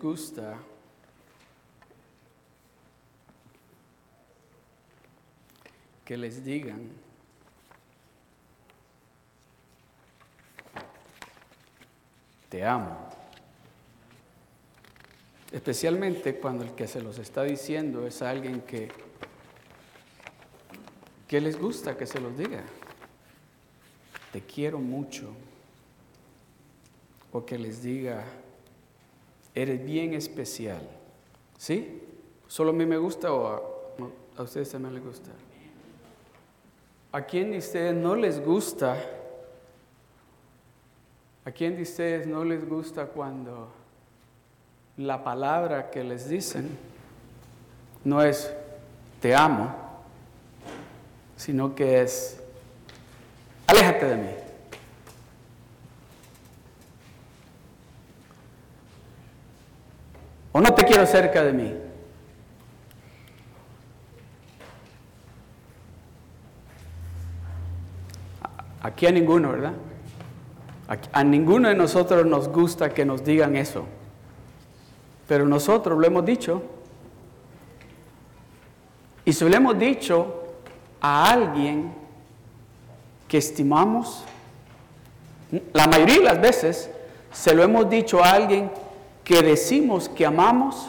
gusta que les digan te amo. Especialmente cuando el que se los está diciendo es alguien que, que les gusta que se los diga. Te quiero mucho. O que les diga, eres bien especial. ¿Sí? ¿Solo a mí me gusta o a, ustedes también les gusta? ¿A quién de ustedes no les gusta? ¿A quién de ustedes no les gusta cuando la palabra que les dicen no es te amo, sino que es aléjate de mí? O no te quiero cerca de mí. Aquí a ninguno, ¿verdad? A, ninguno de nosotros nos gusta que nos digan eso. Pero nosotros lo hemos dicho. Y si lo hemos dicho a alguien que estimamos, la mayoría de las veces se lo hemos dicho a alguien que decimos que amamos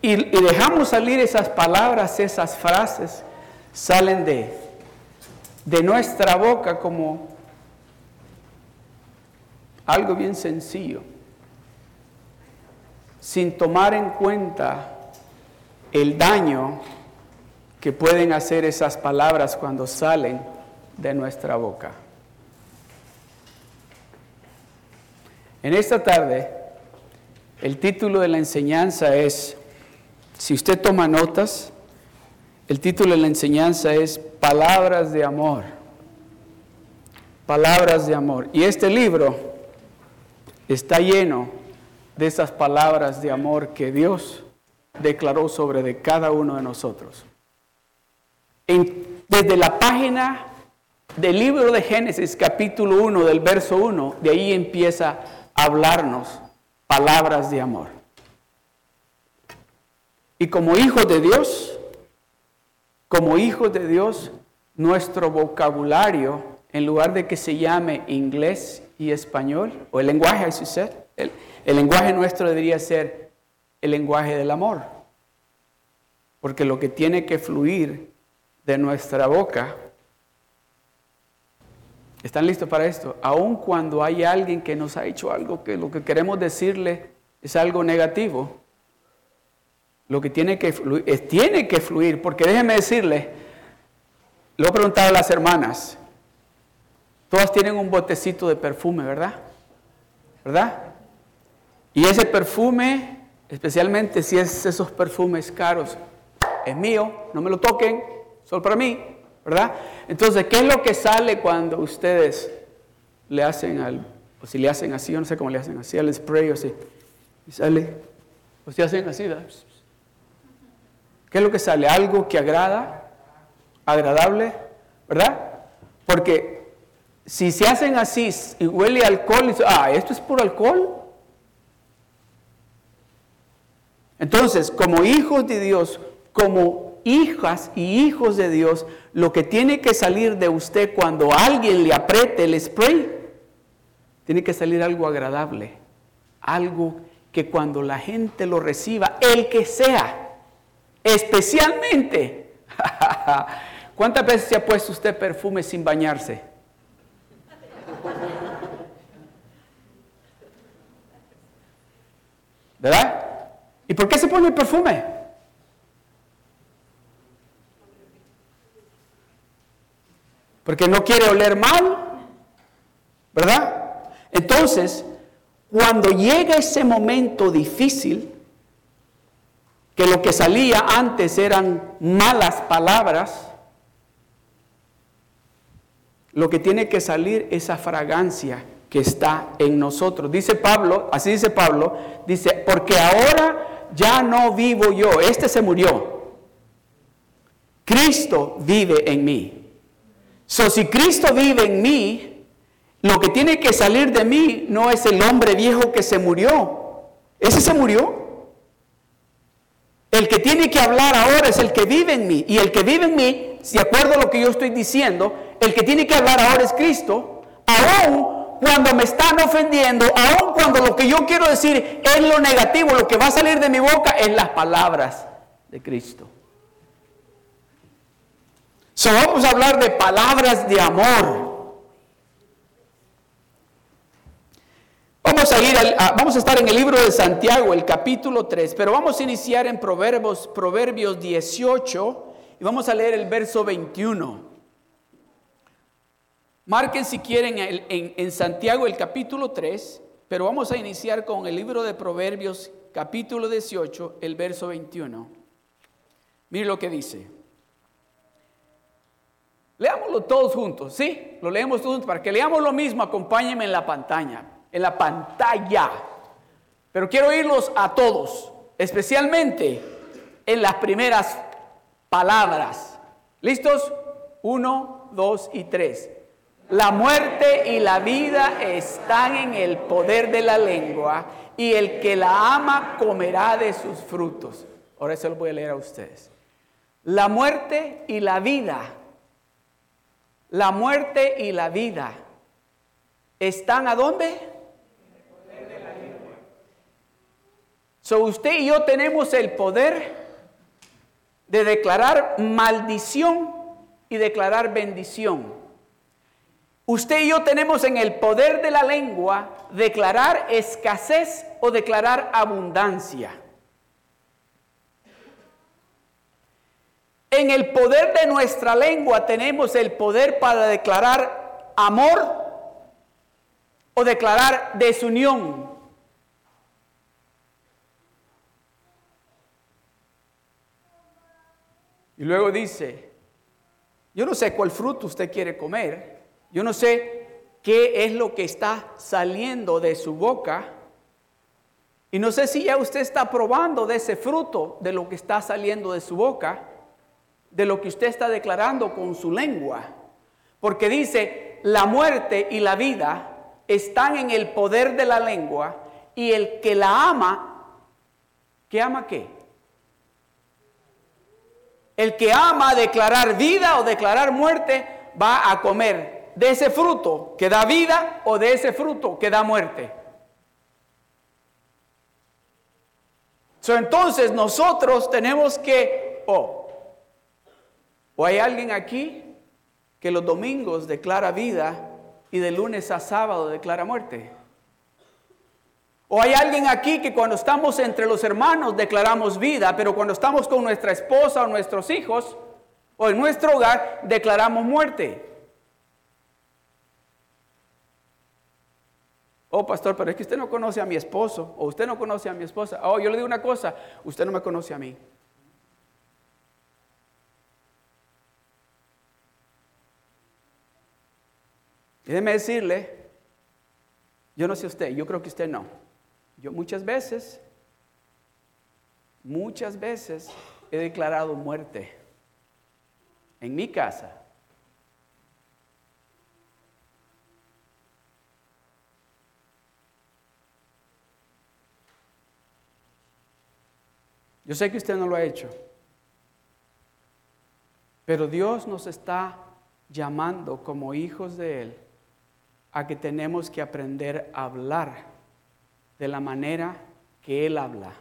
y, dejamos salir esas palabras, esas frases, salen de, de nuestra boca como algo bien sencillo, sin tomar en cuenta el daño que pueden hacer esas palabras cuando salen de nuestra boca. En esta tarde, el título de la enseñanza es, si usted toma notas, el título de la enseñanza es Palabras de Amor. Palabras de Amor. Y este libro está lleno de esas palabras de amor que Dios declaró sobre de cada uno de nosotros. desde la página del libro de Génesis, capítulo 1, del verso 1, de ahí empieza hablarnos palabras de amor. Y como hijos de Dios, como hijos de Dios, nuestro vocabulario, en lugar de que se llame inglés y español, o el lenguaje, el, el lenguaje nuestro debería ser el lenguaje del amor. Porque lo que tiene que fluir de nuestra boca, ¿están listos para esto? Aun cuando hay alguien que nos ha hecho algo que lo que queremos decirle es algo negativo, lo que tiene que fluir, tiene que fluir, porque déjenme decirle, lo he preguntado a las hermanas, todas tienen un botecito de perfume, ¿verdad? ¿Verdad? Y ese perfume, especialmente si es esos perfumes caros, es mío, no me lo toquen, solo para mí, ¿verdad? Entonces, ¿qué es lo que sale cuando ustedes le hacen al, o si le hacen así, yo no sé cómo le hacen así, al spray o así, y sale, o si hacen así, ¿verdad? ¿Qué es lo que sale? Algo que agrada, agradable, ¿verdad? Porque si se hacen así y huele alcohol, y, ah, esto es puro alcohol. Entonces, como hijos de Dios, como hijas y hijos de Dios, lo que tiene que salir de usted cuando alguien le apriete el spray, tiene que salir algo agradable, algo que cuando la gente lo reciba, el que sea, Especialmente, ¿cuántas veces se ha puesto usted perfume sin bañarse? ¿Verdad? ¿Y por qué se pone el perfume? Porque no quiere oler mal, ¿verdad? Entonces, cuando llega ese momento difícil, que lo que salía antes eran malas palabras, lo que tiene que salir es esa fragancia que está en nosotros. Dice Pablo, así dice Pablo, dice, porque ahora ya no vivo yo, este se murió. Cristo vive en mí. So, si Cristo vive en mí, lo que tiene que salir de mí no es el hombre viejo que se murió. Ese se murió. El que tiene que hablar ahora es el que vive en mí. Y el que vive en mí, si acuerdo a lo que yo estoy diciendo, el que tiene que hablar ahora es Cristo. Aún cuando me están ofendiendo, aún cuando lo que yo quiero decir es lo negativo, lo que va a salir de mi boca es las palabras de Cristo. So, vamos a hablar de palabras de amor. Vamos a, ir vamos a estar en el libro de Santiago, el capítulo 3, pero vamos a iniciar en Proverbios, Proverbios 18 y vamos a leer el verso 21. Marquen si quieren en, en Santiago el capítulo 3, pero vamos a iniciar con el libro de Proverbios, capítulo 18, el verso 21. Mire lo que dice. Leámoslo todos juntos, ¿sí? Lo leemos todos juntos. Para que leamos lo mismo, acompáñenme en la pantalla en la pantalla. Pero quiero oírlos a todos, especialmente en las primeras palabras. ¿Listos? Uno, dos y tres. La muerte y la vida están en el poder de la lengua y el que la ama comerá de sus frutos. Ahora eso lo voy a leer a ustedes. La muerte y la vida. La muerte y la vida. ¿Están a dónde? So usted y yo tenemos el poder de declarar maldición y declarar bendición. Usted y yo tenemos en el poder de la lengua declarar escasez o declarar abundancia. En el poder de nuestra lengua tenemos el poder para declarar amor o declarar desunión. Y luego dice, yo no sé cuál fruto usted quiere comer, yo no sé qué es lo que está saliendo de su boca, y no sé si ya usted está probando de ese fruto, de lo que está saliendo de su boca, de lo que usted está declarando con su lengua. Porque dice, la muerte y la vida están en el poder de la lengua, y el que la ama, ¿qué ama qué? El que ama declarar vida o declarar muerte va a comer de ese fruto que da vida o de ese fruto que da muerte. entonces nosotros tenemos que, oh, o hay alguien aquí que los domingos declara vida y de lunes a sábado declara muerte. O hay alguien aquí que cuando estamos entre los hermanos declaramos vida, pero cuando estamos con nuestra esposa o nuestros hijos o en nuestro hogar declaramos muerte. Oh, pastor, pero es que usted no conoce a mi esposo o usted no conoce a mi esposa. Oh, yo le digo una cosa, usted no me conoce a mí. Déjeme decirle, yo no sé usted, yo creo que usted no. Yo muchas veces, muchas veces he declarado muerte en mi casa. Yo sé que usted no lo ha hecho, pero Dios nos está llamando como hijos de Él a que tenemos que aprender a hablar de la manera que Él habla.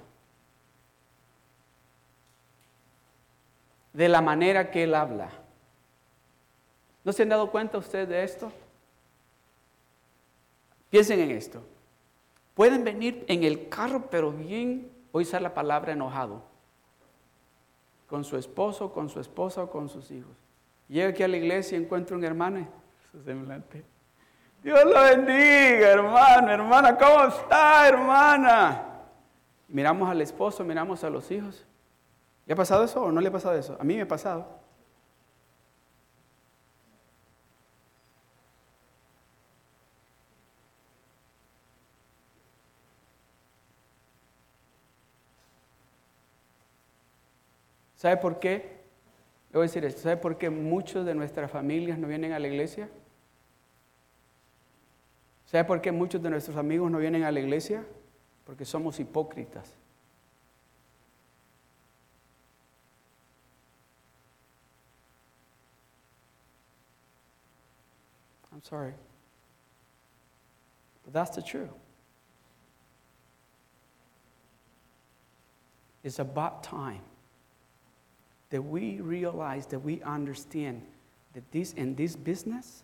De la manera que Él habla. ¿No se han dado cuenta ustedes de esto? Piensen en esto. Pueden venir en el carro, pero bien, voy usar la palabra enojado, con su esposo, con su esposa o con sus hijos. Llega aquí a la iglesia y encuentra un hermano, su semblante. Dios lo bendiga, hermano, hermana, ¿cómo está, hermana? Miramos al esposo, miramos a los hijos. ¿Le ha pasado eso o no le ha pasado eso? A mí me ha pasado. ¿Sabe por qué? Le voy a decir esto. ¿Sabe por qué muchos de nuestras familias no vienen a la iglesia? ¿Sabe por qué muchos de nuestros amigos no vienen a la iglesia? Porque somos hipócritas. I'm sorry. But that's the truth. It's about time that we realize that we understand that this and this business,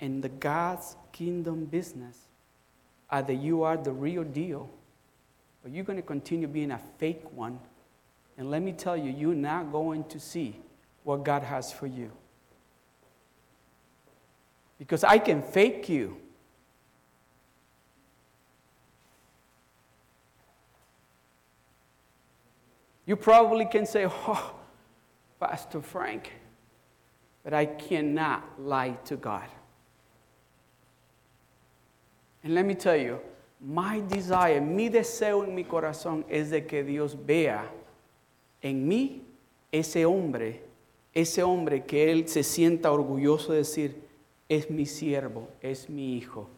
in the God's kingdom business, uh, either you are the real deal or you're going to continue being a fake one. And let me tell you, you're not going to see what God has for you. Because I can fake you. You probably can say, Oh, Pastor Frank, but I cannot lie to God. And let me tell you, my desire, mi deseo en mi corazón es de que Dios vea en mí ese hombre, ese hombre que Él se sienta orgulloso de decir, es mi siervo, es mi hijo.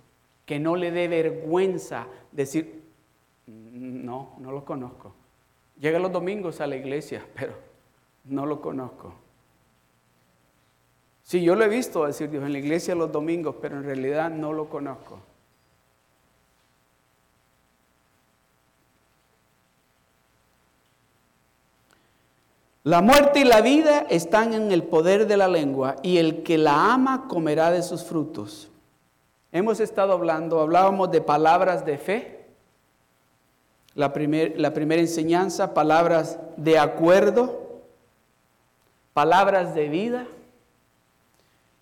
Que no le dé vergüenza decir, no, no lo conozco. Llega los domingos a la iglesia, pero no lo conozco. Sí, yo lo he visto decir Dios en la iglesia los domingos, pero en realidad no lo conozco. La muerte y la vida están en el poder de la lengua y el que la ama comerá de sus frutos. Hemos estado hablando, hablábamos de palabras de fe, la, la primera enseñanza, palabras de acuerdo, palabras de vida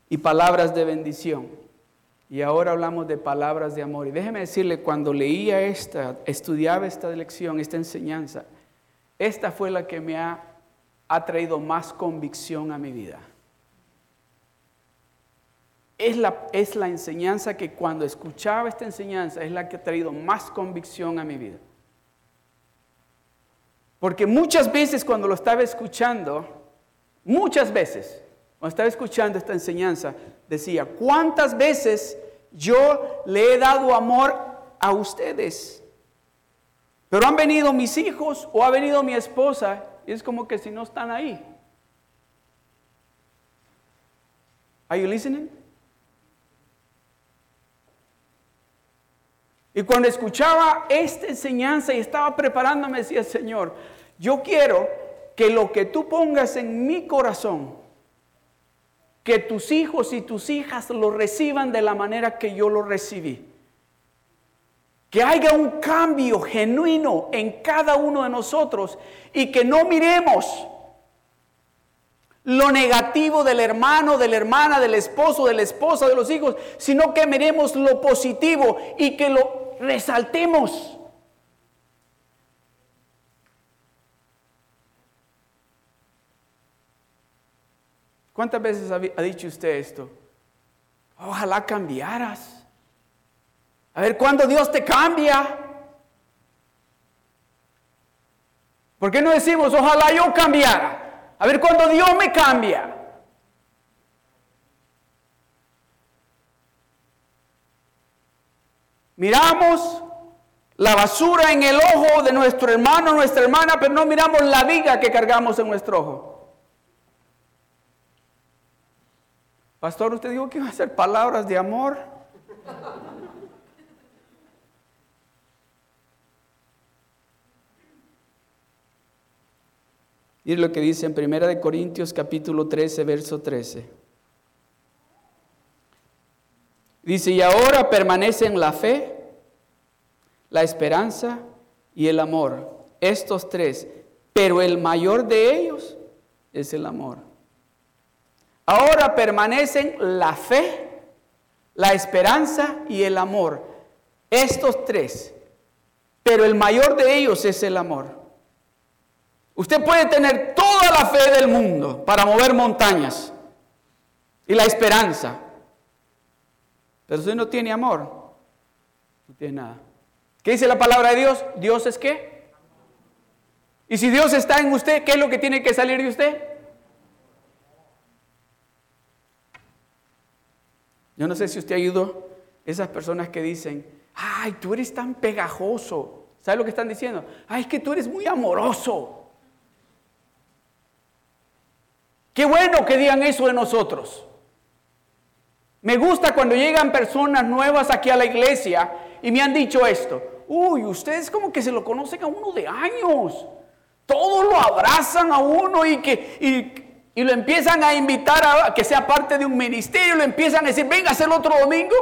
y palabras de bendición. Y ahora hablamos de palabras de amor. Y déjeme decirle, cuando leía esta, estudiaba esta lección, esta enseñanza, esta fue la que me ha ha traído más convicción a mi vida. Es la, es la enseñanza que cuando escuchaba esta enseñanza es la que ha traído más convicción a mi vida. Porque muchas veces cuando lo estaba escuchando, muchas veces, cuando estaba escuchando esta enseñanza, decía, ¿cuántas veces yo le he dado amor a ustedes? Pero han venido mis hijos o ha venido mi esposa y es como que si no están ahí. Are you listening? Y cuando escuchaba esta enseñanza y estaba preparándome, decía, Señor, yo quiero que lo que tú pongas en mi corazón, que tus hijos y tus hijas lo reciban de la manera que yo lo recibí. Que haya un cambio genuino en cada uno de nosotros y que no miremos lo negativo del hermano, de la hermana, del esposo, de la esposa, de los hijos, sino que miremos lo positivo y que lo resaltemos. ¿Cuántas veces ha dicho usted esto? Ojalá cambiaras. A ver cuándo Dios te cambia. ¿Por qué no decimos, ojalá yo cambiara? A ver cuándo Dios me cambia. Miramos la basura en el ojo de nuestro hermano, nuestra hermana, pero no miramos la viga que cargamos en nuestro ojo. Pastor, usted dijo que iba a ser palabras de amor. Y lo que dice en 1 Corintios capítulo 13, verso 13. Dice, y ahora permanecen la fe, la esperanza y el amor. Estos tres, pero el mayor de ellos es el amor. Ahora permanecen la fe, la esperanza y el amor. Estos tres, pero el mayor de ellos es el amor. Usted puede tener toda la fe del mundo para mover montañas y la esperanza. Pero si no tiene amor, no tiene nada. ¿Qué dice la palabra de Dios? Dios es qué? Y si Dios está en usted, ¿qué es lo que tiene que salir de usted? Yo no sé si usted ha ido esas personas que dicen, ay, tú eres tan pegajoso. ¿Sabes lo que están diciendo? Ay, es que tú eres muy amoroso. Qué bueno que digan eso de nosotros. Me gusta cuando llegan personas nuevas aquí a la iglesia y me han dicho esto. Uy, ustedes como que se lo conocen a uno de años. Todos lo abrazan a uno y que y, lo empiezan a invitar a que sea parte de un ministerio. Lo empiezan a decir, venga el otro domingo.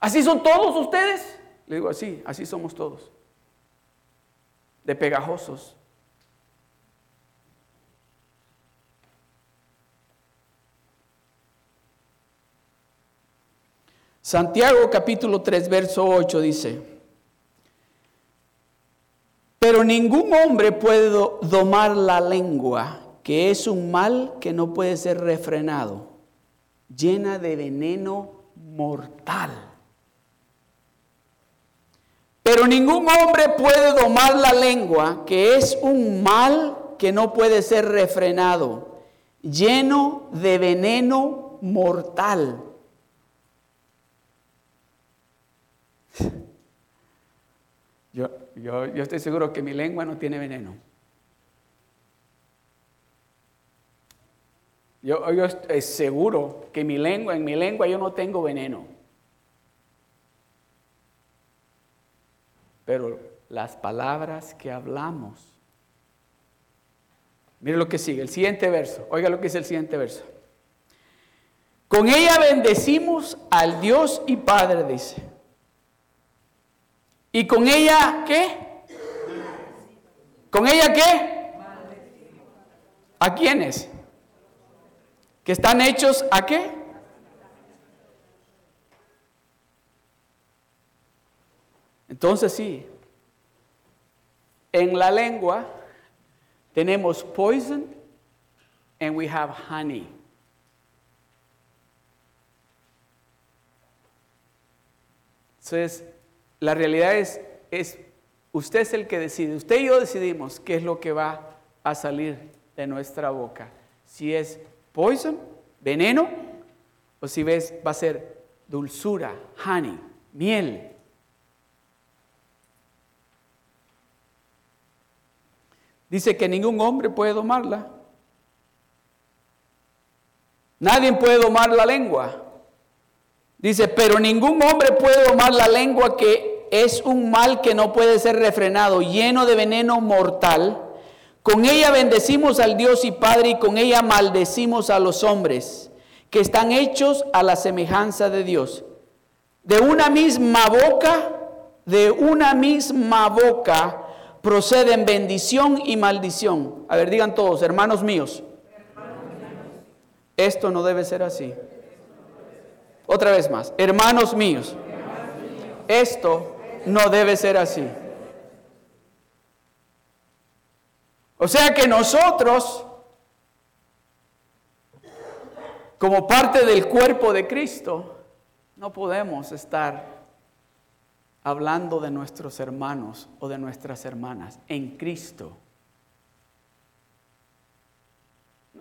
¿Así son todos ustedes? Le digo, así, así somos todos. De pegajosos. Santiago capítulo 3, verso 8 dice, pero ningún hombre puede domar la lengua, que es un mal que no puede ser refrenado, llena de veneno mortal. Pero ningún hombre puede domar la lengua, que es un mal que no puede ser refrenado, lleno de veneno mortal. Yo, yo, yo estoy seguro que mi lengua no tiene veneno. Yo, yo, estoy seguro que mi lengua, en mi lengua yo no tengo veneno. Pero las palabras que hablamos. Mire lo que sigue, el siguiente verso. Oiga lo que dice el siguiente verso. Con ella bendecimos al Dios y Padre, dice ¿Y con ella qué? ¿Con ella qué? ¿A quiénes? ¿Que están hechos a qué? Entonces sí, en la lengua tenemos poison and we have honey. Entonces, la realidad es, es, usted es el que decide, usted y yo decidimos qué es lo que va a salir de nuestra boca. Si es poison, veneno, o si ves, va a ser dulzura, honey, miel. Dice que ningún hombre puede domarla. Nadie puede domar la lengua. Dice, pero ningún hombre puede domar la lengua que es un mal que no puede ser refrenado, lleno de veneno mortal. Con ella bendecimos al Dios y Padre y con ella maldecimos a los hombres que están hechos a la semejanza de Dios. De una misma boca, de una misma boca proceden bendición y maldición. A ver, digan todos, hermanos míos. Esto no debe ser así. Otra vez más, hermanos míos, esto no debe ser así. O sea que nosotros, como parte del cuerpo de Cristo, no podemos estar hablando de nuestros hermanos o de nuestras hermanas en Cristo.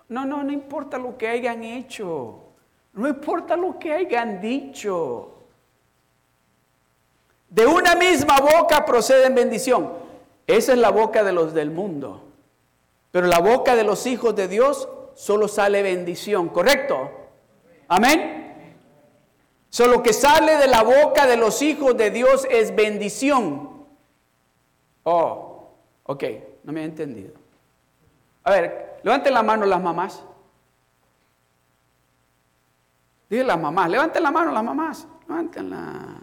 No, no, no importa lo que hayan hecho. No importa lo que hayan dicho. De una misma boca proceden bendición. Esa es la boca de los del mundo. Pero la boca de los hijos de Dios solo sale bendición, ¿correcto? Amén. Solo que sale de la boca de los hijos de Dios es bendición. Oh, ok, no me he entendido. A ver, levanten la mano las mamás. Dile las mamás, levanten la mano las mamás, levantenla.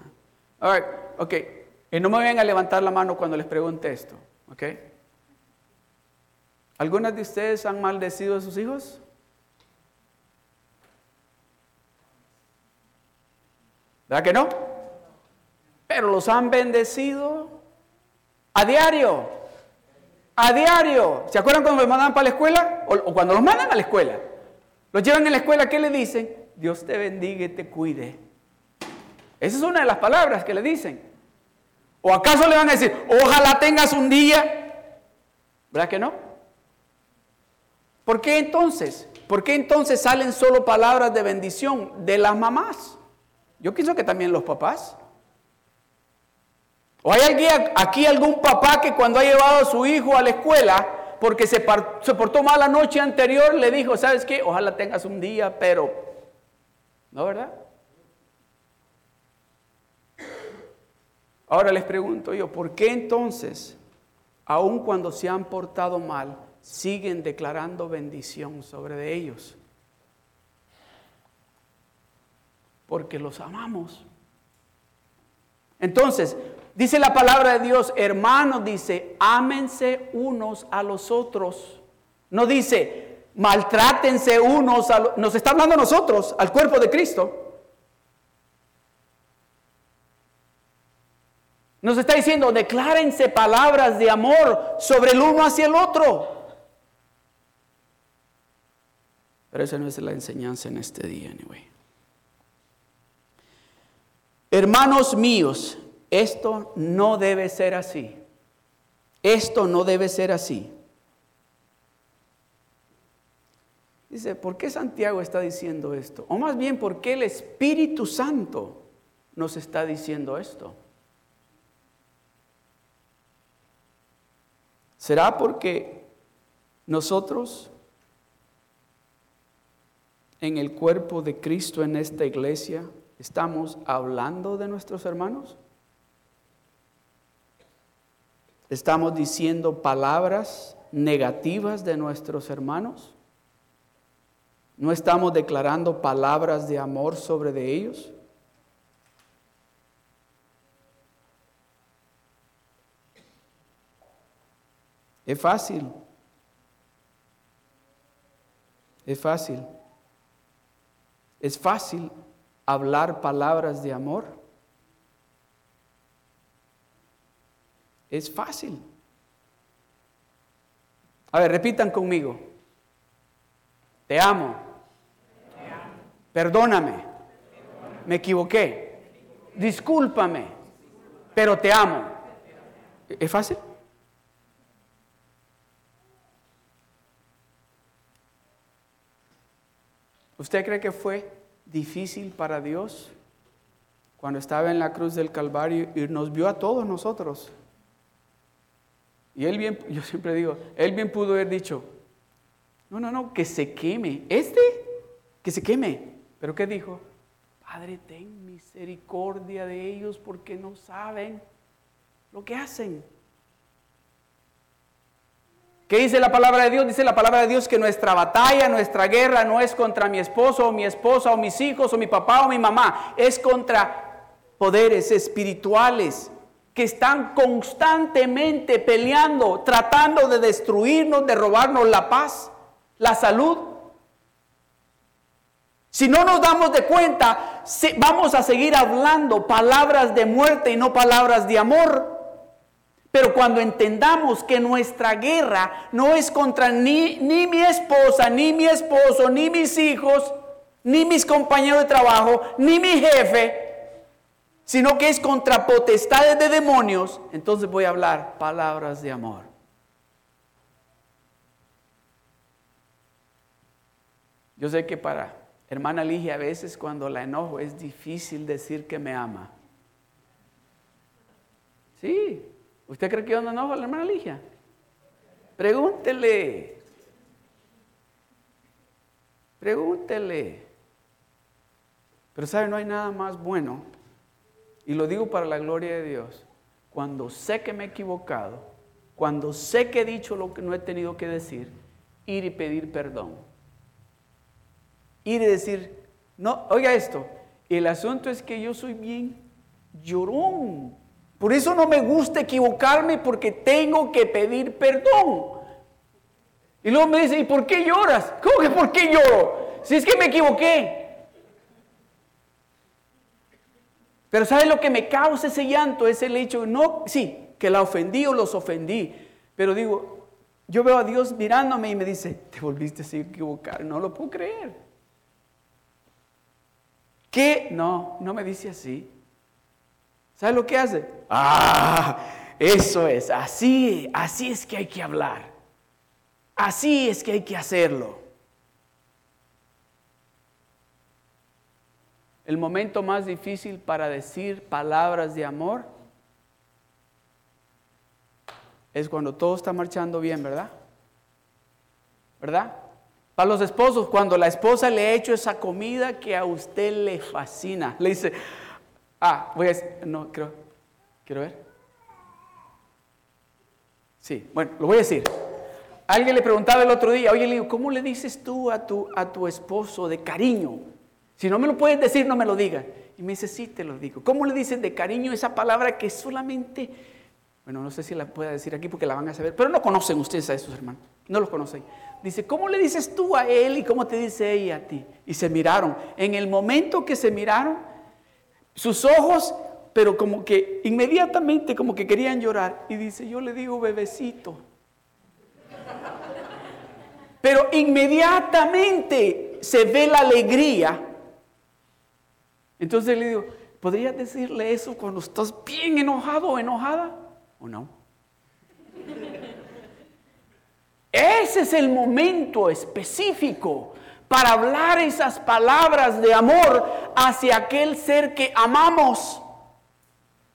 A ver, ok. Y no me vayan a levantar la mano cuando les pregunte esto, ok. ¿Algunas de ustedes han maldecido a sus hijos? ¿Verdad que no? Pero los han bendecido a diario. A diario. ¿Se acuerdan cuando los mandan para la escuela? O, o cuando los mandan a la escuela. Los llevan a la escuela, ¿qué le dicen? Dios te bendiga y te cuide. Esa es una de las palabras que le dicen. ¿O acaso le van a decir, ojalá tengas un día? ¿Verdad que no? ¿Por qué entonces? ¿Por qué entonces salen solo palabras de bendición de las mamás? Yo pienso que también los papás. ¿O hay alguien, aquí algún papá que cuando ha llevado a su hijo a la escuela, porque se, se portó mal la noche anterior, le dijo, ¿sabes qué? Ojalá tengas un día, pero... ¿No, verdad? Ahora les pregunto yo, ¿por qué entonces, aun cuando se han portado mal, siguen declarando bendición sobre ellos? Porque los amamos. Entonces, dice la palabra de Dios, hermanos, dice, ámense unos a los otros. No dice, maltrátense unos a los... Nos está hablando a nosotros, al cuerpo de Cristo. Nos está diciendo, declárense palabras de amor sobre el uno hacia el otro. Pero esa no es la enseñanza en este día, anyway. Hermanos míos, esto no debe ser así. Esto no debe ser así. Dice, ¿por qué Santiago está diciendo esto? O más bien, ¿por qué el Espíritu Santo nos está diciendo esto? ¿Será porque nosotros en el cuerpo de Cristo en esta iglesia estamos hablando de nuestros hermanos? ¿Estamos diciendo palabras negativas de nuestros hermanos? ¿No estamos declarando palabras de amor sobre de ellos? Es fácil. Es fácil. Es fácil hablar palabras de amor. Es fácil. A ver, repitan conmigo. Te amo. Perdóname. Me equivoqué. Discúlpame. Pero te amo. ¿Es fácil? ¿Usted cree que fue difícil para Dios cuando estaba en la cruz del Calvario y nos vio a todos nosotros? Y él bien, yo siempre digo, él bien pudo haber dicho, no, no, no, que se queme. Este, que se queme. Pero ¿qué dijo? Padre, ten misericordia de ellos porque no saben lo que hacen. ¿Qué dice la palabra de Dios? Dice la palabra de Dios que nuestra batalla, nuestra guerra no es contra mi esposo o mi esposa o mis hijos o mi papá o mi mamá, es contra poderes espirituales que están constantemente peleando, tratando de destruirnos, de robarnos la paz, la salud. Si no nos damos de cuenta, vamos a seguir hablando palabras de muerte y no palabras de amor. Pero cuando entendamos que nuestra guerra no es contra ni, ni, mi esposa, ni mi esposo, ni mis hijos, ni mis compañeros de trabajo, ni mi jefe, sino que es contra potestades de demonios, entonces voy a hablar palabras de amor. Yo sé que para hermana Ligia a veces cuando la enojo es difícil decir que me ama. Sí, ¿Usted cree que yo no enojo a la hermana Ligia? Pregúntele. Pregúntele. Pero sabe, no hay nada más bueno, y lo digo para la gloria de Dios, cuando sé que me he equivocado, cuando sé que he dicho lo que no he tenido que decir, ir y pedir perdón. Y decir, no, oiga esto, el asunto es que yo soy bien llorón. Por eso no me gusta equivocarme porque tengo que pedir perdón. Y luego me dice, ¿y por qué lloras? ¿Cómo que por qué lloro? Si es que me equivoqué. Pero ¿sabe lo que me causa ese llanto? Es el hecho, no, sí, que la ofendí o los ofendí. Pero digo, yo veo a Dios mirándome y me dice, te volviste a equivocar, no lo puedo creer. ¿Qué? No, no me dice así. ¿Sabe lo que hace? Ah, eso es, así, así es que hay que hablar. Así es que hay que hacerlo. el momento más difícil para decir palabras de amor es cuando todo está marchando bien, ¿verdad? ¿Verdad? Para los esposos, cuando la esposa le ha hecho esa comida que a usted le fascina, le dice, ah, voy a decir, no, creo, quiero ver. Sí, bueno, lo voy a decir. Alguien le preguntaba el otro día, oye, le digo, ¿cómo le dices tú a tu, a tu esposo de cariño? Si no me lo puedes decir, no me lo digas. Y me dice, sí, te lo digo. ¿Cómo le dicen de cariño esa palabra que solamente, bueno, no sé si la pueda decir aquí porque la van a saber, pero no conocen ustedes a esos hermanos, no los conocen. Dice, ¿cómo le dices tú a él y cómo te dice ella a ti? Y se miraron. En el momento que se miraron, sus ojos, pero como que inmediatamente como que querían llorar. Y dice, yo le digo bebecito. Pero inmediatamente se ve la alegría. Entonces le digo, ¿podrías decirle eso cuando estás bien enojado o enojada? ¿O no? Ese es el momento específico para hablar esas palabras de amor hacia aquel ser que amamos.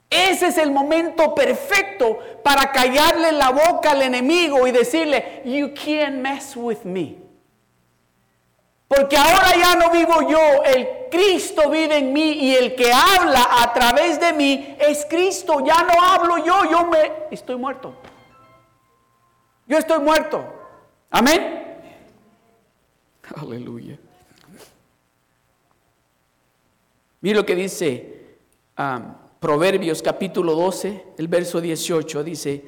Ese es el momento perfecto para callarle la boca al enemigo y decirle, you can't mess with me. Porque ahora ya no vivo yo, el Cristo vive en mí y el que habla a través de mí es Cristo. Ya no hablo yo, yo me estoy muerto. Yo estoy muerto. Amén. Aleluya. Mira lo que dice um, Proverbios capítulo 12, el verso 18. Dice,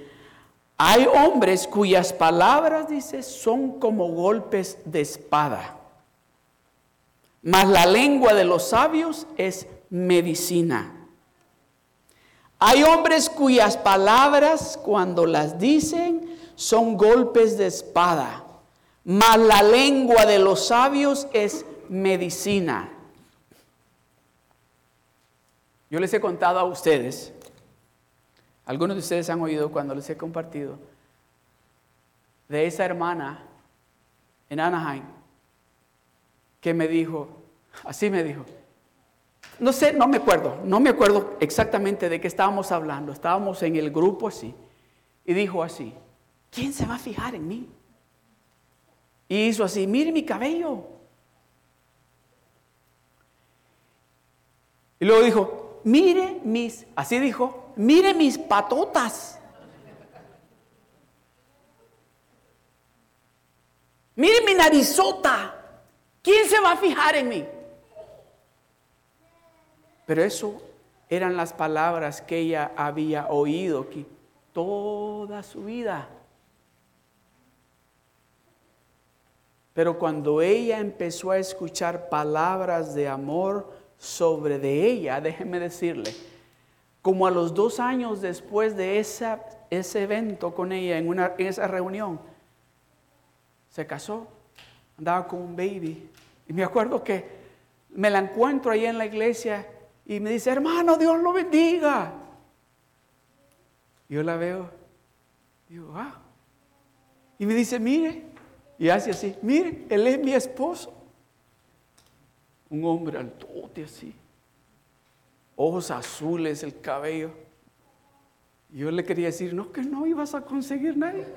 hay hombres cuyas palabras, dice, son como golpes de espada. Mas la lengua de los sabios es medicina. Hay hombres cuyas palabras, cuando las dicen, son golpes de espada, mas la lengua de los sabios es medicina. Yo les he contado a ustedes, algunos de ustedes han oído cuando les he compartido, de esa hermana en Anaheim que me dijo, así me dijo, no sé, no me acuerdo, no me acuerdo exactamente de qué estábamos hablando, estábamos en el grupo así, y dijo así, ¿quién se va a fijar en mí? Y hizo así, mire mi cabello. Y luego dijo, mire mis, así dijo, mire mis patotas. Mire mi narizota. ¿Quién se va a fijar en mí? Pero eso eran las palabras que ella había oído aquí toda su vida. Pero cuando ella empezó a escuchar palabras de amor sobre de ella, déjeme decirle, como a los dos años después de esa, ese evento con ella, en, una, esa reunión, se casó, andaba con un baby. Y me acuerdo que me la encuentro ahí en la iglesia y me dice, hermano, Dios lo bendiga. Yo la veo, digo, ah. Y me dice, mire, y hace así, mire, él es mi esposo. Un hombre altote así, ojos azules, el cabello. Yo le quería decir, no, que no ibas a conseguir nadie.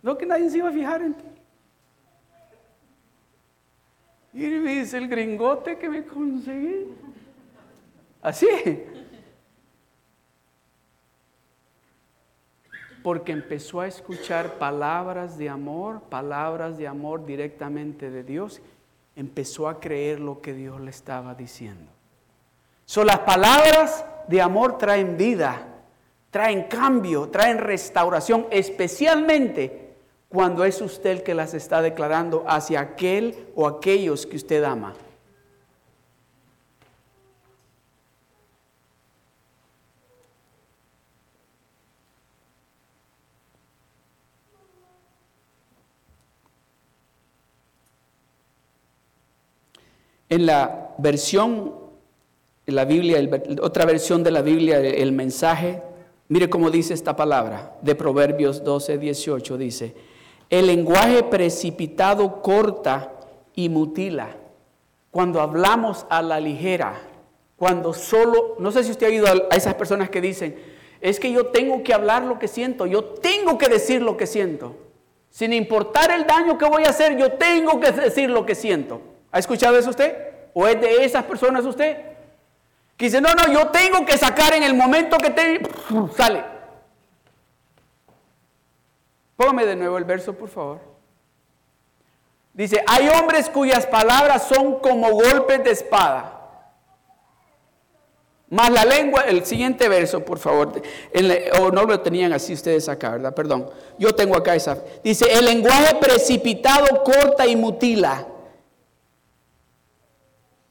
No, que nadie se iba a fijar en ti. Y me dice, el gringote que me conseguí. Así. Porque empezó a escuchar palabras de amor, palabras de amor directamente de Dios, empezó a creer lo que Dios le estaba diciendo. Son las palabras de amor traen vida, traen cambio, traen restauración, especialmente cuando es usted el que las está declarando hacia aquel o aquellos que usted ama. En la versión, la Biblia, otra versión de la Biblia, el mensaje, mire cómo dice esta palabra de Proverbios 12, 18, dice, el lenguaje precipitado corta y mutila. cuando hablamos a la ligera, cuando solo, no sé si usted ha oído a esas personas que dicen, es que yo tengo que hablar lo que siento, yo tengo que decir lo que siento. Sin importar el daño que voy a hacer, yo tengo que decir lo que siento. ¿Ha escuchado eso usted? ¿O es de esas personas usted? Que dice, no, no, yo tengo que sacar en el momento que te sale. Póngame de nuevo el verso, por favor. Dice, hay hombres cuyas palabras son como golpes de espada más la lengua, el siguiente verso, por favor. o no lo tenían así ustedes acá, ¿verdad? Perdón. Yo tengo acá esa. Dice, el lenguaje precipitado corta y mutila.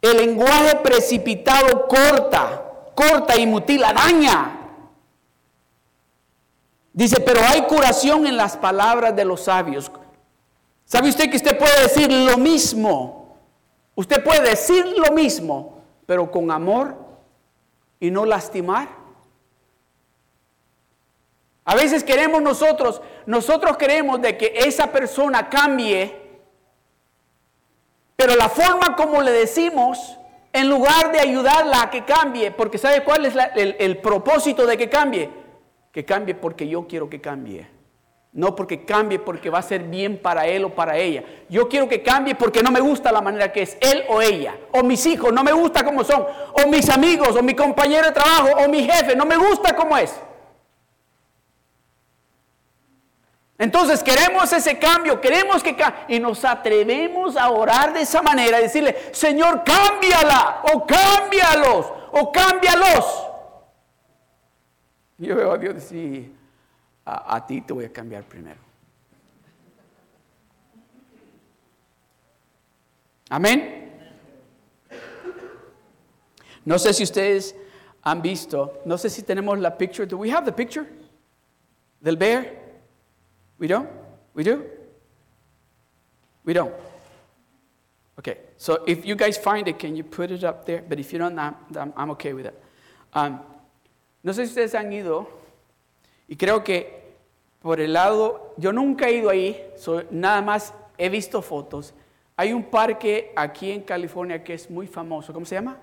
El lenguaje precipitado corta, corta y mutila, daña. Dice, pero hay curación en las palabras de los sabios. ¿Sabe usted que usted puede decir lo mismo? Usted puede decir lo mismo, pero con amor y no lastimar. A veces queremos nosotros, nosotros queremos de que esa persona cambie, pero la forma como le decimos, en lugar de ayudarla a que cambie, porque ¿sabe cuál es el, el propósito de que cambie? Que cambie porque yo quiero que cambie. No porque cambie porque va a ser bien para él o para ella. Yo quiero que cambie porque no me gusta la manera que es él o ella. O mis hijos no me gusta como son. O mis amigos o mi compañero de trabajo o mi jefe no me gusta como es. Entonces queremos ese cambio, queremos que. Y nos atrevemos a orar de esa manera, decirle, Señor, cámbiala, o cámbialos, o cámbialos. Yo veo a Dios decir, a, ti te voy a cambiar primero. Amén. No sé si ustedes han visto, no sé si tenemos la picture. Do we have the picture? Del bear? We don't? We do? We don't. Okay, so if you guys find it, can you put it up there? But if you don't, I'm, I'm okay with it. Um, no sé si ustedes han ido y creo que por el lado, yo nunca he ido ahí, nada más he visto fotos. Hay un parque aquí en California que es muy famoso, ¿cómo se llama?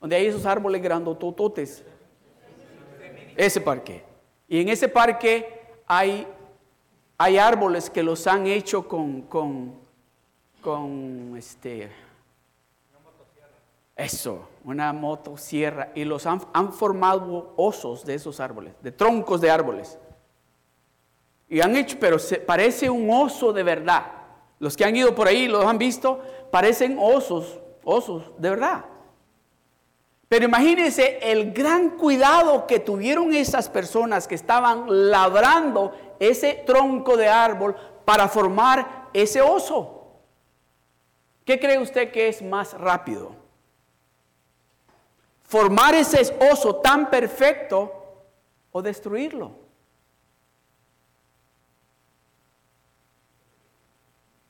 Donde hay esos árboles grandotototes. Ese parque. Y en ese parque hay, hay árboles que los han hecho con, con, con este, eso, una motosierra, y los han, han, formado osos de esos árboles, de troncos de árboles. Y han hecho, pero se, parece un oso de verdad. Los que han ido por ahí, los han visto, parecen osos, osos de verdad. Pero imagínense el gran cuidado que tuvieron esas personas que estaban labrando ese tronco de árbol para formar ese oso. ¿Qué cree usted que es más rápido? formar ese oso tan perfecto o destruirlo.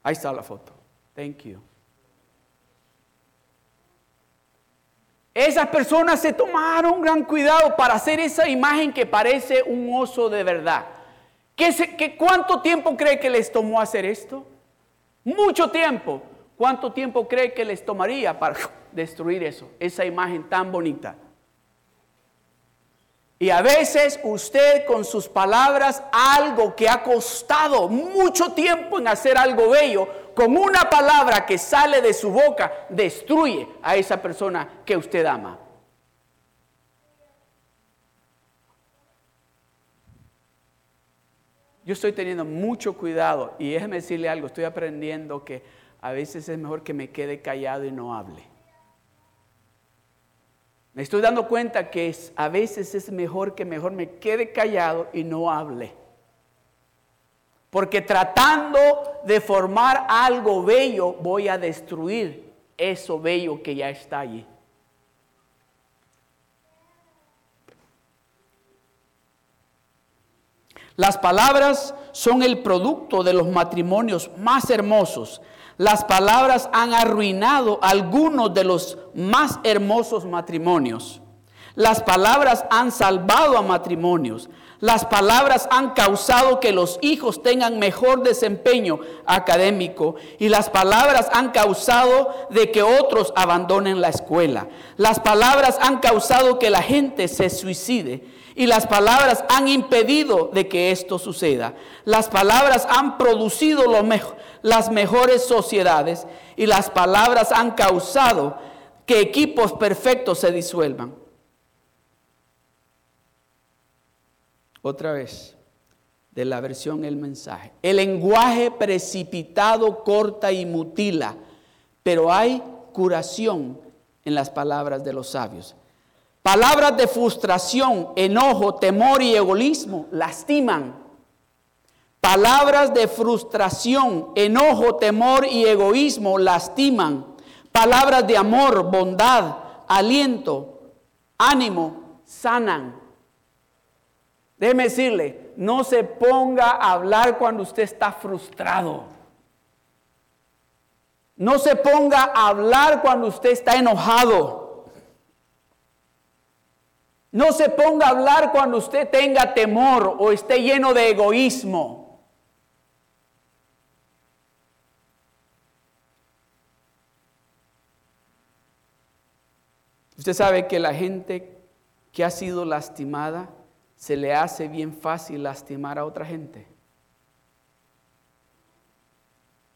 Ahí está la foto. Thank you. Esas personas se tomaron gran cuidado para hacer esa imagen que parece un oso de verdad. ¿Qué, qué, ¿Cuánto tiempo cree que les tomó hacer esto? Mucho tiempo. ¿Cuánto tiempo cree que les tomaría para destruir eso, esa imagen tan bonita? Y a veces usted con sus palabras, algo que ha costado mucho tiempo en hacer algo bello, con una palabra que sale de su boca, destruye a esa persona que usted ama. Yo estoy teniendo mucho cuidado y déjeme decirle algo, estoy aprendiendo que a veces es mejor que me quede callado y no hable. Me estoy dando cuenta que a veces es mejor que mejor me quede callado y no hable. Porque tratando de formar algo bello, voy a destruir eso bello que ya está allí. Las palabras son el producto de los matrimonios más hermosos las palabras han arruinado algunos de los más hermosos matrimonios. Las palabras han salvado a matrimonios. Las palabras han causado que los hijos tengan mejor desempeño académico y las palabras han causado de que otros abandonen la escuela. Las palabras han causado que la gente se suicide y las palabras han impedido de que esto suceda. Las palabras han producido las mejores sociedades y las palabras han causado que equipos perfectos se disuelvan. Otra vez, de la versión El mensaje. El lenguaje precipitado corta y mutila, pero hay curación en las palabras de los sabios. Palabras de frustración, enojo, temor y egoísmo lastiman. Palabras de frustración, enojo, temor y egoísmo lastiman. Palabras de amor, bondad, aliento, ánimo, sanan. Déjeme decirle, no se ponga a hablar cuando usted está frustrado. No se ponga a hablar cuando usted está enojado. No se ponga a hablar cuando usted tenga temor o esté lleno de egoísmo. Usted sabe que la gente que ha sido lastimada se le hace bien fácil lastimar a otra gente.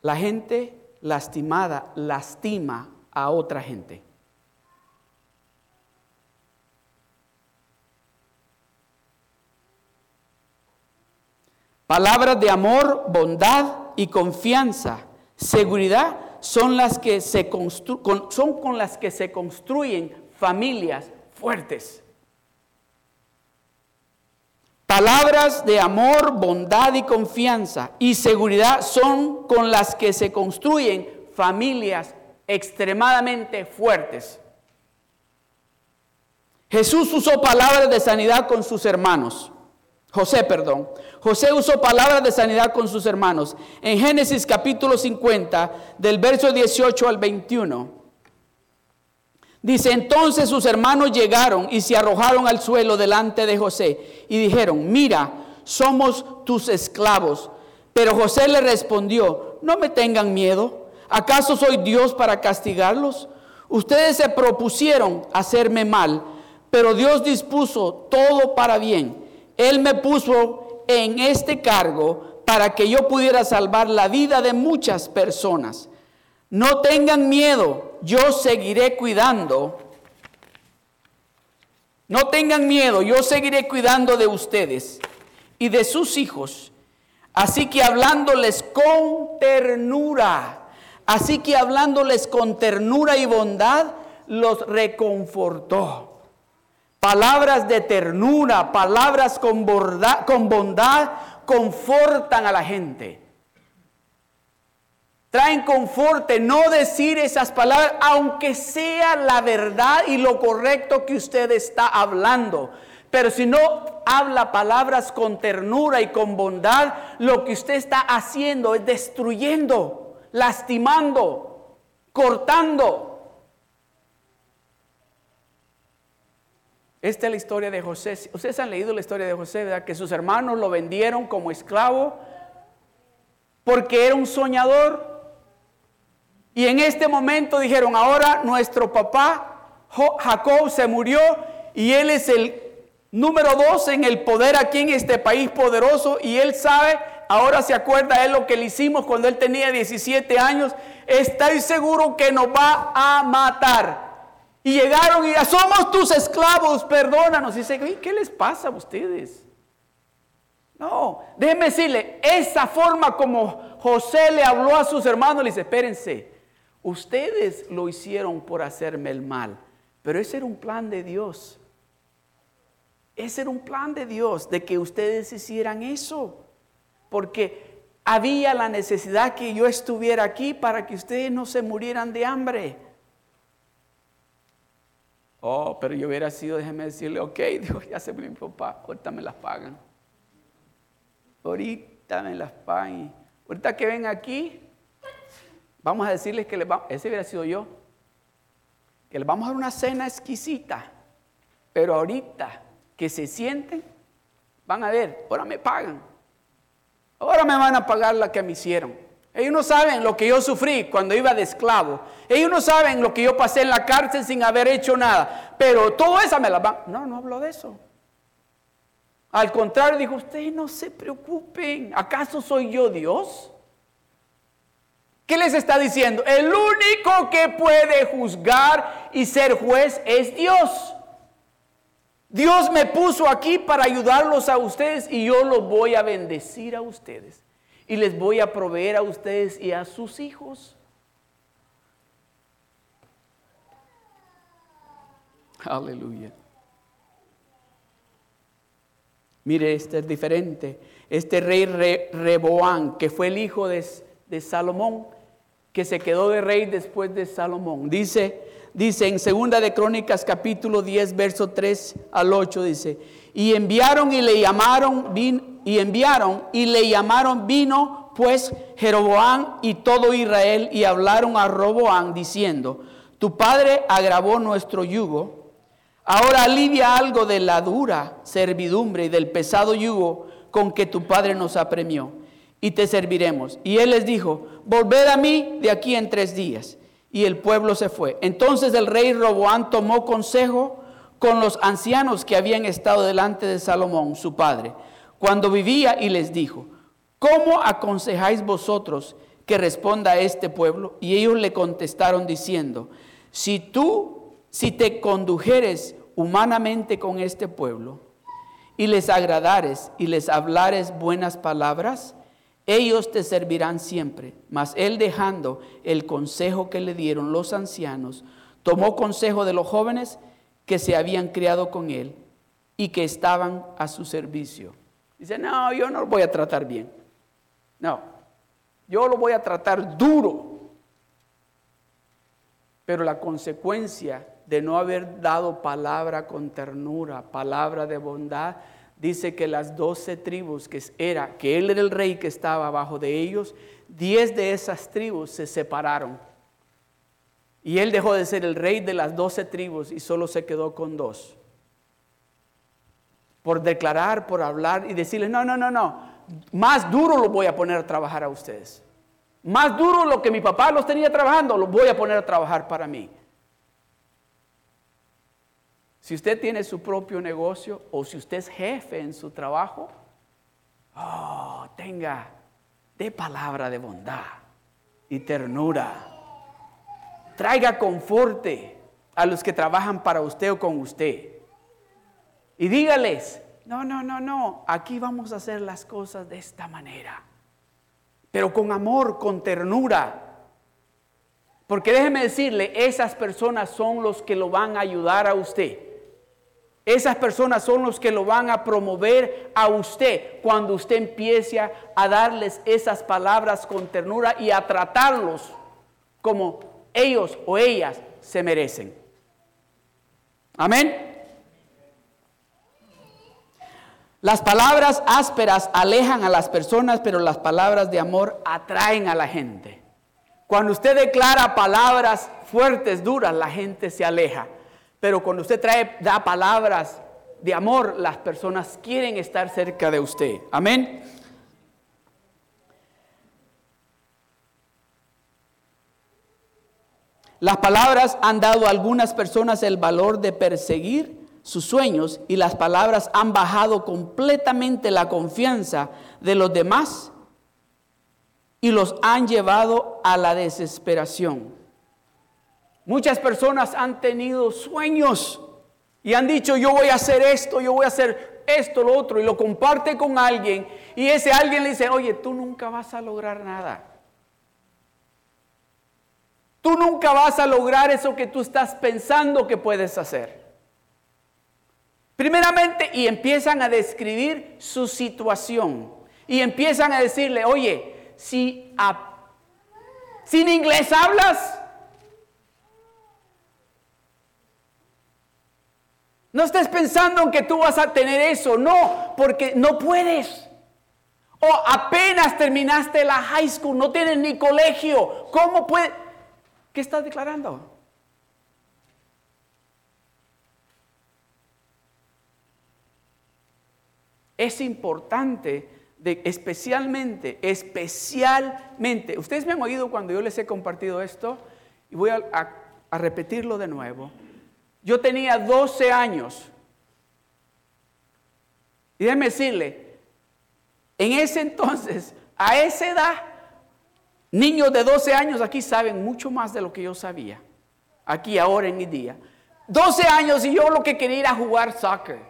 La gente lastimada lastima a otra gente. Palabras de amor, bondad y confianza, seguridad son las que se son con las que se construyen familias fuertes. Palabras de amor, bondad y confianza y seguridad son con las que se construyen familias extremadamente fuertes. Jesús usó palabras de sanidad con sus hermanos. José, perdón. José usó palabras de sanidad con sus hermanos. En Génesis capítulo 50, del verso 18 al 21. Dice, entonces sus hermanos llegaron y se arrojaron al suelo delante de José y dijeron, mira, somos tus esclavos. Pero José le respondió, no me tengan miedo. ¿Acaso soy Dios para castigarlos? Ustedes se propusieron hacerme mal, pero Dios dispuso todo para bien él me puso en este cargo para que yo pudiera salvar la vida de muchas personas. No tengan miedo, yo seguiré cuidando. No tengan miedo, yo seguiré cuidando de ustedes y de sus hijos. Así que hablándoles con ternura, así que hablándoles con ternura y bondad, los reconfortó. Palabras de ternura, palabras con, con bondad, confortan a la gente. Traen conforte, no decir esas palabras, aunque sea la verdad y lo correcto que usted está hablando. Pero si no habla palabras con ternura y con bondad, lo que usted está haciendo es destruyendo, lastimando, cortando. Esta es la historia de José. Ustedes han leído la historia de José, ¿verdad? Que sus hermanos lo vendieron como esclavo porque era un soñador. Y en este momento dijeron, ahora nuestro papá Jacob se murió y él es el número dos en el poder aquí en este país poderoso y él sabe, ahora se acuerda de lo que le hicimos cuando él tenía 17 años, estoy seguro que nos va a matar. Y llegaron y ya somos tus esclavos, perdónanos. Y dice, ¿qué les pasa a ustedes? No, déjenme decirle, esa forma como José le habló a sus hermanos, le dice, espérense, ustedes lo hicieron por hacerme el mal, pero ese era un plan de Dios. Ese era un plan de Dios, de que ustedes hicieran eso, porque había la necesidad que yo estuviera aquí para que ustedes no se murieran de hambre. Oh, pero yo hubiera sido, déjeme decirle, ok, dijo, ya se mi papá, ahorita me las pagan. Ahorita me las pagan. Ahorita que ven aquí, vamos a decirles que les vamos, ese hubiera sido yo, que les vamos a dar una cena exquisita. Pero ahorita que se sienten, van a ver, ahora me pagan. Ahora me van a pagar la que me hicieron. Ellos no saben lo que yo sufrí cuando iba de esclavo. Ellos no saben lo que yo pasé en la cárcel sin haber hecho nada. Pero todo eso me la van. No, no hablo de eso. Al contrario, dijo, ustedes no se preocupen. ¿Acaso soy yo Dios? ¿Qué les está diciendo? El único que puede juzgar y ser juez es Dios. Dios me puso aquí para ayudarlos a ustedes y yo los voy a bendecir a ustedes. Y les voy a proveer a ustedes y a sus hijos. Aleluya. Mire, este es diferente. Este rey Reboán, que fue el hijo de, de Salomón, que se quedó de rey después de Salomón. Dice, dice en segunda de Crónicas capítulo 10 verso 3 al 8 dice, "Y enviaron y le llamaron y enviaron y le llamaron vino pues Jeroboam y todo Israel y hablaron a Roboán diciendo, tu padre agravó nuestro yugo, ahora alivia algo de la dura servidumbre y del pesado yugo con que tu padre nos apremió y te serviremos. Y él les dijo, volved a mí de aquí en tres días. Y el pueblo se fue. Entonces el rey Roboán tomó consejo con los ancianos que habían estado delante de Salomón, su padre, cuando vivía y les dijo, ¿cómo aconsejáis vosotros que responda a este pueblo? Y ellos le contestaron diciendo, si tú, si te condujeres humanamente con este pueblo y les agradares y les hablares buenas palabras, ellos te servirán siempre. Mas él dejando el consejo que le dieron los ancianos, tomó consejo de los jóvenes que se habían criado con él y que estaban a su servicio. Dice, no, yo no lo voy a tratar bien. No, yo lo voy a tratar duro. Pero la consecuencia de no haber dado palabra con ternura, palabra de bondad, dice que las doce tribus que era, que él era el rey que estaba abajo de ellos, diez de esas tribus se separaron. Y él dejó de ser el rey de las doce tribus y solo se quedó con dos. Por declarar, por hablar y decirles, no, no, no, no, más duro lo voy a poner a trabajar a ustedes. Más duro lo que mi papá los tenía trabajando, lo voy a poner a trabajar para mí. Si usted tiene su propio negocio o si usted es jefe en su trabajo, oh, tenga de palabra de bondad y ternura. Traiga conforte a los que trabajan para usted o con usted. Y dígales, no, no, no, no, aquí vamos a hacer las cosas de esta manera. Pero con amor, con ternura. Porque déjeme decirle, esas personas son los que lo van a ayudar a usted. Esas personas son los que lo van a promover a usted cuando usted empiece a darles esas palabras con ternura y a tratarlos como ellos o ellas se merecen. Amén. Las palabras ásperas alejan a las personas, pero las palabras de amor atraen a la gente. Cuando usted declara palabras fuertes, duras, la gente se aleja. Pero cuando usted trae, da palabras de amor, las personas quieren estar cerca de usted. Amén. Las palabras han dado a algunas personas el valor de perseguir sus sueños y las palabras han bajado completamente la confianza de los demás y los han llevado a la desesperación. Muchas personas han tenido sueños y han dicho, yo voy a hacer esto, yo voy a hacer esto, lo otro, y lo comparte con alguien, y ese alguien le dice, oye, tú nunca vas a lograr nada. Tú nunca vas a lograr eso que tú estás pensando que puedes hacer. Primeramente, y empiezan a describir su situación, y empiezan a decirle, oye, si sin inglés hablas, No estés pensando en que tú vas a tener eso, no, porque no puedes. O apenas terminaste la high school, no tienes ni colegio. ¿Cómo puede? ¿Qué estás declarando? Es importante, especialmente, especialmente, ustedes me han oído cuando yo les he compartido esto, y voy a, a repetirlo de nuevo. Yo tenía 12 años. Y déjeme decirle, en ese entonces, a esa edad, niños de 12 años aquí saben mucho más de lo que yo sabía. Aquí, ahora, en mi día. 12 años y yo lo que quería era jugar soccer.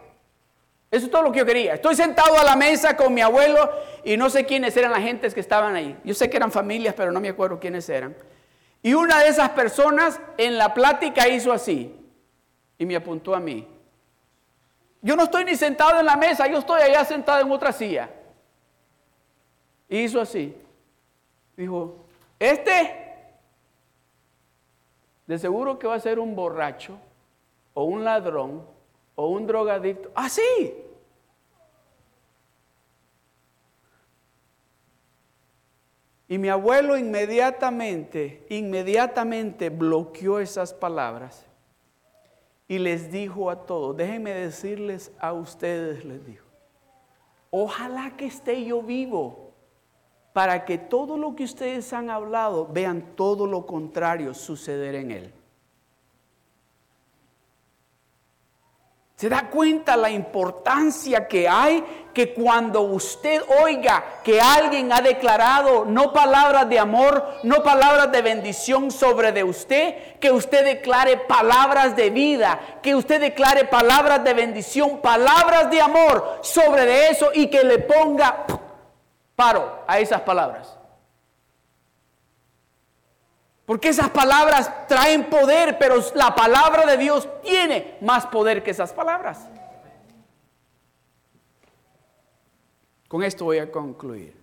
Eso es todo lo que yo quería. Estoy sentado a la mesa con mi abuelo y no sé quiénes eran las gentes que estaban ahí. Yo sé que eran familias, pero no me acuerdo quiénes eran. Y una de esas personas en la plática hizo así y me apuntó a mí. Yo no estoy ni sentado en la mesa, yo estoy allá sentado en otra silla. Y hizo así. Dijo, este de seguro que va a ser un borracho o un ladrón o un drogadicto. Así. Ah, y mi abuelo inmediatamente, inmediatamente bloqueó esas palabras y les dijo a todos, déjenme decirles a ustedes, les dijo, ojalá que esté yo vivo para que todo lo que ustedes han hablado vean todo lo contrario suceder en él. ¿Se da cuenta la importancia que hay que cuando usted oiga que alguien ha declarado no palabras de amor, no palabras de bendición sobre de usted, que usted declare palabras de vida, que usted declare palabras de bendición, palabras de amor sobre de eso y que le ponga paro a esas palabras? Porque esas palabras traen poder, pero la palabra de Dios tiene más poder que esas palabras. Con esto voy a concluir.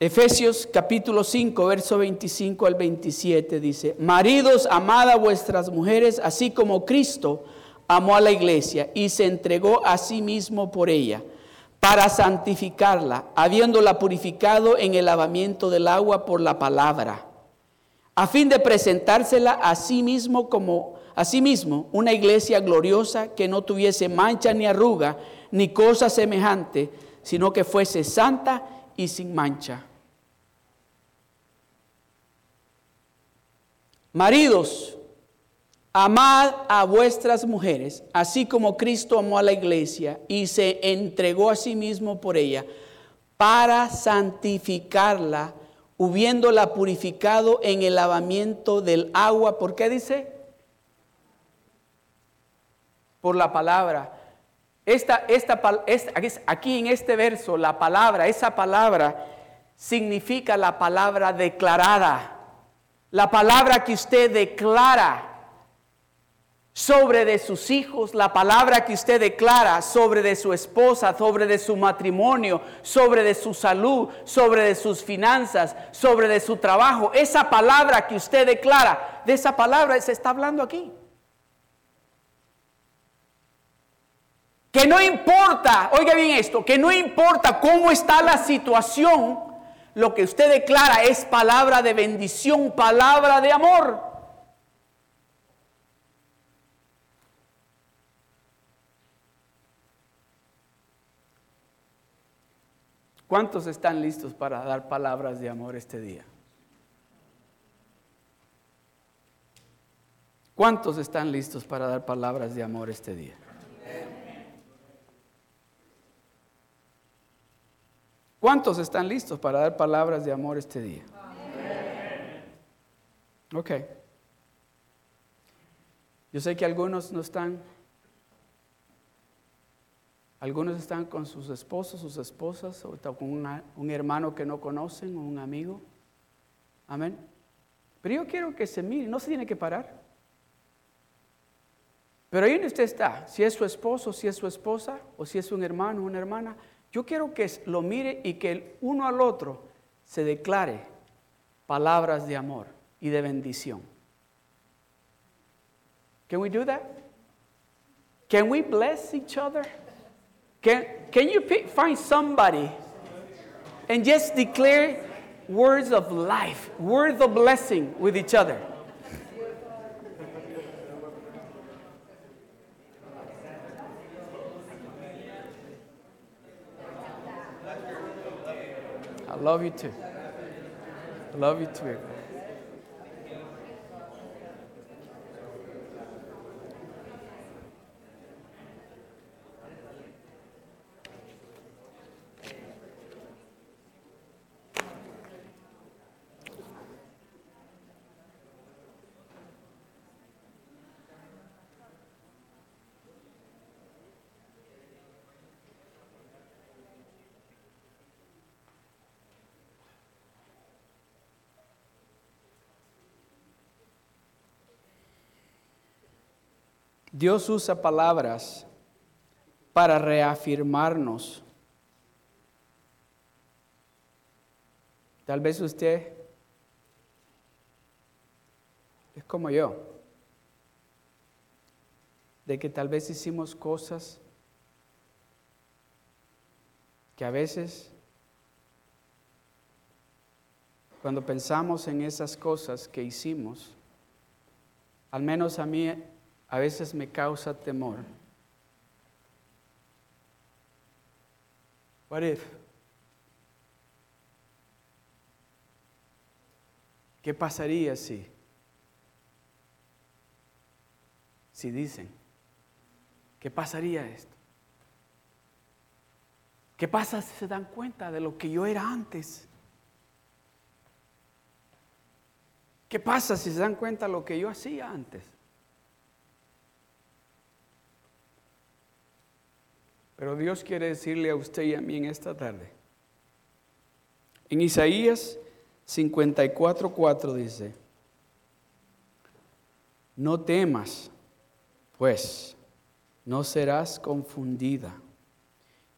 Efesios capítulo 5, verso 25 al 27 dice, Maridos, amad a vuestras mujeres, así como Cristo amó a la iglesia y se entregó a sí mismo por ella, para santificarla, habiéndola purificado en el lavamiento del agua por la palabra, a fin de presentársela a sí mismo como a sí mismo una iglesia gloriosa que no tuviese mancha ni arruga ni cosa semejante, sino que fuese santa y sin mancha. Maridos, Amad a vuestras mujeres, así como Cristo amó a la iglesia y se entregó a sí mismo por ella, para santificarla, hubiéndola purificado en el lavamiento del agua. ¿Por qué dice? Por la palabra. Esta, esta, aquí en este verso, la palabra, esa palabra significa la palabra declarada. La palabra que usted declara sobre de sus hijos, la palabra que usted declara sobre de su esposa, sobre de su matrimonio, sobre de su salud, sobre de sus finanzas, sobre de su trabajo. Esa palabra que usted declara, de esa palabra se está hablando aquí. Que no importa, oiga bien esto, que no importa cómo está la situación, lo que usted declara es palabra de bendición, palabra de amor. ¿Cuántos están listos para dar palabras de amor este día? ¿Cuántos están listos para dar palabras de amor este día? ¿Cuántos están listos para dar palabras de amor este día? Ok. Yo sé que algunos no están algunos están con sus esposos, sus esposas, o con un hermano que no conocen o un amigo. Amén. Pero yo quiero que se mire, no se tiene que parar. Pero ahí donde usted está, si es su esposo, si es su esposa, o si es un hermano una hermana, yo quiero que lo mire y que el uno al otro se declare palabras de amor y de bendición. Can we do that? Can we bless each other? Can, can you pick, find somebody and just declare words of life, words of blessing with each other? I love you too. I love you too. Dios usa palabras para reafirmarnos. Tal vez usted es como yo, de que tal vez hicimos cosas que a veces, cuando pensamos en esas cosas que hicimos, al menos a mí a veces me causa temor. What if? ¿Qué pasaría si? Si dicen, ¿qué pasaría esto? ¿Qué pasa si se dan cuenta de lo que yo era antes? ¿Qué pasa si se dan cuenta de lo que yo hacía antes? Pero Dios quiere decirle a usted y a mí en esta tarde. En Isaías 54:4 dice, no temas, pues no serás confundida,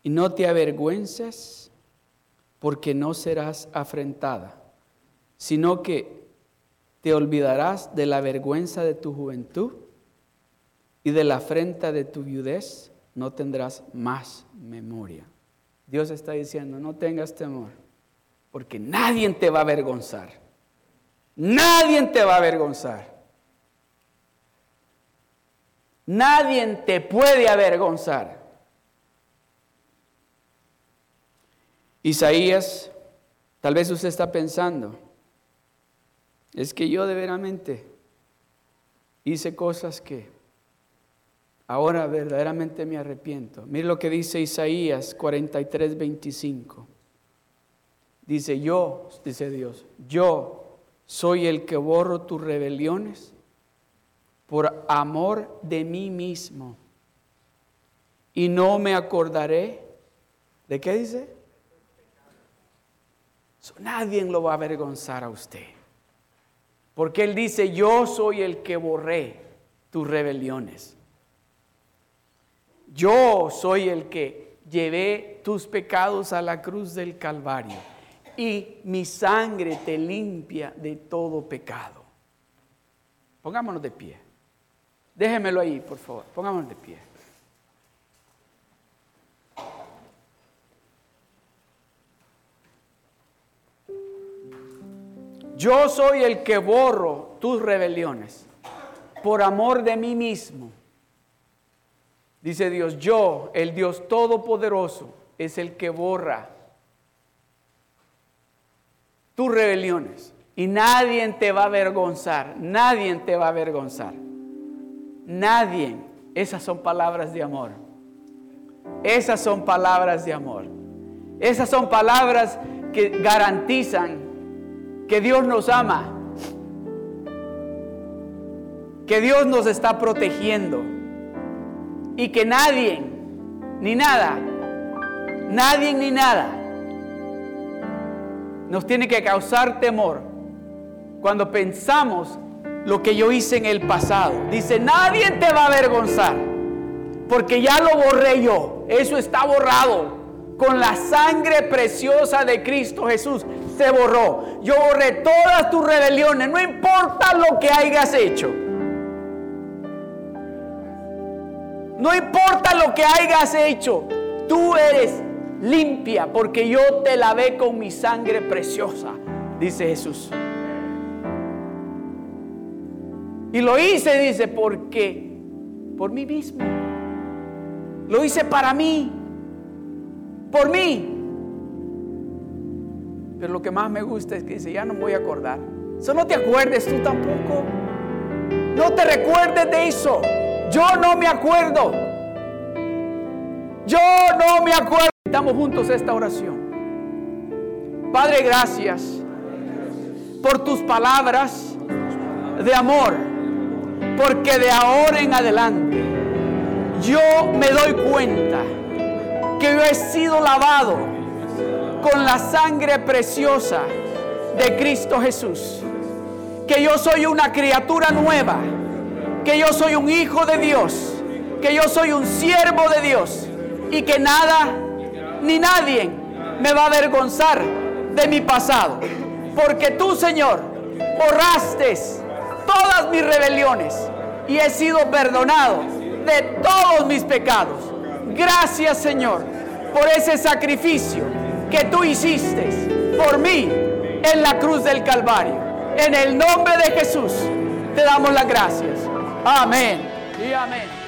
y no te avergüences, porque no serás afrentada, sino que te olvidarás de la vergüenza de tu juventud y de la afrenta de tu viudez no tendrás más memoria. Dios está diciendo, no tengas temor, porque nadie te va a avergonzar. Nadie te va a avergonzar. Nadie te puede avergonzar. Isaías, tal vez usted está pensando, es que yo de veramente hice cosas que Ahora verdaderamente me arrepiento. Mire lo que dice Isaías 43, 25. Dice, yo, dice Dios, yo soy el que borro tus rebeliones por amor de mí mismo. Y no me acordaré. ¿De qué dice? nadie lo va a avergonzar a usted. Porque Él dice, yo soy el que borré tus rebeliones. Yo soy el que llevé tus pecados a la cruz del Calvario y mi sangre te limpia de todo pecado. Pongámonos de pie. Déjemelo ahí, por favor. Pongámonos de pie. Yo soy el que borro tus rebeliones por amor de mí mismo Dice Dios, yo, el Dios Todopoderoso, es el que borra tus rebeliones. Y nadie te va a avergonzar, nadie te va a avergonzar. Nadie. Esas son palabras de amor. Esas son palabras de amor. Esas son palabras que garantizan que Dios nos ama. Que Dios nos está protegiendo y que nadie, ni nada, nadie ni nada, nos tiene que causar temor cuando pensamos lo que yo hice en el pasado. Dice, nadie te va a avergonzar, porque ya lo borré yo, eso está borrado. Con la sangre preciosa de Cristo Jesús se borró. Yo borré todas tus rebeliones, no importa lo que hayas hecho. No importa lo que hayas hecho, tú eres limpia porque yo te lavé con mi sangre preciosa, dice Jesús. Y lo hice, dice, porque por mí mismo. Lo hice para mí, por mí. Pero lo que más me gusta es que dice, ya no me voy a acordar. Solo te acuerdes tú tampoco. No te recuerdes de eso. Yo no me acuerdo. Yo no me acuerdo. Estamos juntos esta oración. Padre, gracias por tus palabras de amor. Porque de ahora en adelante yo me doy cuenta que yo he sido lavado con la sangre preciosa de Cristo Jesús. Que yo soy una criatura nueva. Que yo soy un hijo de Dios. Que yo soy un siervo de Dios. Y que nada ni nadie me va a avergonzar de mi pasado. Porque tú, Señor, borraste todas mis rebeliones y he sido perdonado de todos mis pecados. Gracias, Señor, por ese sacrificio que tú hiciste por mí en la cruz del Calvario. En el nombre de Jesús te damos las gracias. Amén y amén.